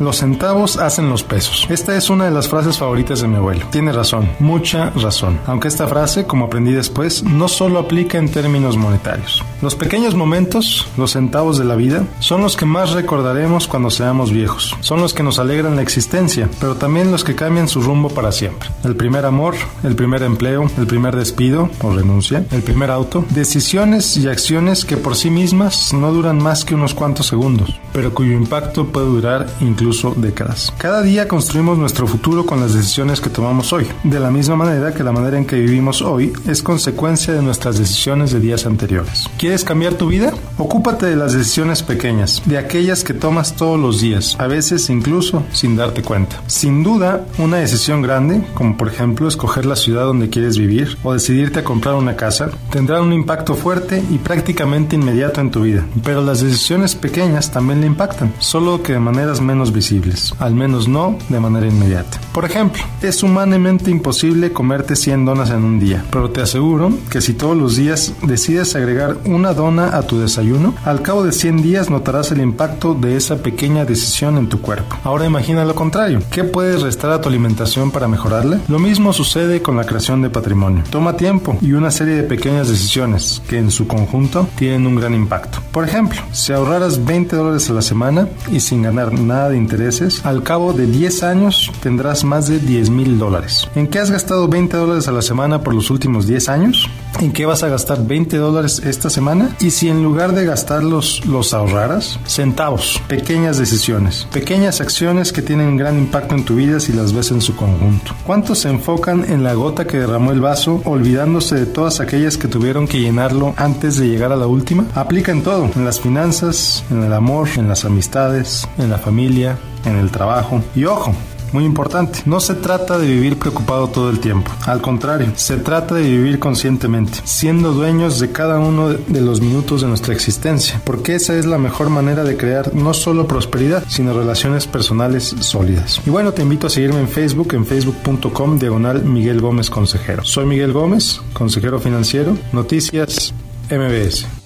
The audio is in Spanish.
Los centavos hacen los pesos. Esta es una de las frases favoritas de mi abuelo. Tiene razón, mucha razón. Aunque esta frase, como aprendí después, no solo aplica en términos monetarios. Los pequeños momentos, los centavos de la vida, son los que más recordaremos cuando seamos viejos. Son los que nos alegran la existencia, pero también los que cambian su rumbo para siempre. El primer amor, el primer empleo, el primer despido o renuncia, el primer auto, decisiones y acciones que por sí mismas no duran más que unos cuantos segundos, pero cuyo impacto puede durar incluso décadas. Cada día construimos nuestro futuro con las decisiones que tomamos hoy, de la misma manera que la manera en que vivimos hoy es consecuencia de nuestras decisiones de días anteriores. ¿Quieres cambiar tu vida? Ocúpate de las decisiones pequeñas, de aquellas que tomas todos los días, a veces incluso sin darte cuenta. Sin duda, una decisión grande, como por ejemplo escoger la ciudad donde quieres vivir o decidirte a comprar una casa, tendrá un impacto fuerte y prácticamente inmediato en tu vida. Pero las decisiones pequeñas también le impactan, solo que de maneras menos visibles visibles, al menos no de manera inmediata. Por ejemplo, es humanamente imposible comerte 100 donas en un día, pero te aseguro que si todos los días decides agregar una dona a tu desayuno, al cabo de 100 días notarás el impacto de esa pequeña decisión en tu cuerpo. Ahora imagina lo contrario, ¿qué puedes restar a tu alimentación para mejorarla? Lo mismo sucede con la creación de patrimonio. Toma tiempo y una serie de pequeñas decisiones que en su conjunto tienen un gran impacto. Por ejemplo, si ahorraras 20 dólares a la semana y sin ganar nada de intereses, al cabo de 10 años tendrás más de 10 mil dólares. ¿En qué has gastado 20 dólares a la semana por los últimos 10 años? ¿En qué vas a gastar 20 dólares esta semana? Y si en lugar de gastarlos los ahorraras, centavos, pequeñas decisiones, pequeñas acciones que tienen gran impacto en tu vida si las ves en su conjunto. ¿Cuántos se enfocan en la gota que derramó el vaso, olvidándose de todas aquellas que tuvieron que llenarlo antes de llegar a la última? Aplica en todo, en las finanzas, en el amor, en las amistades, en la familia, en el trabajo. Y ojo, muy importante, no se trata de vivir preocupado todo el tiempo. Al contrario, se trata de vivir conscientemente, siendo dueños de cada uno de los minutos de nuestra existencia, porque esa es la mejor manera de crear no solo prosperidad, sino relaciones personales sólidas. Y bueno, te invito a seguirme en Facebook, en facebook.com diagonal Miguel Gómez Consejero. Soy Miguel Gómez, consejero financiero, noticias MBS.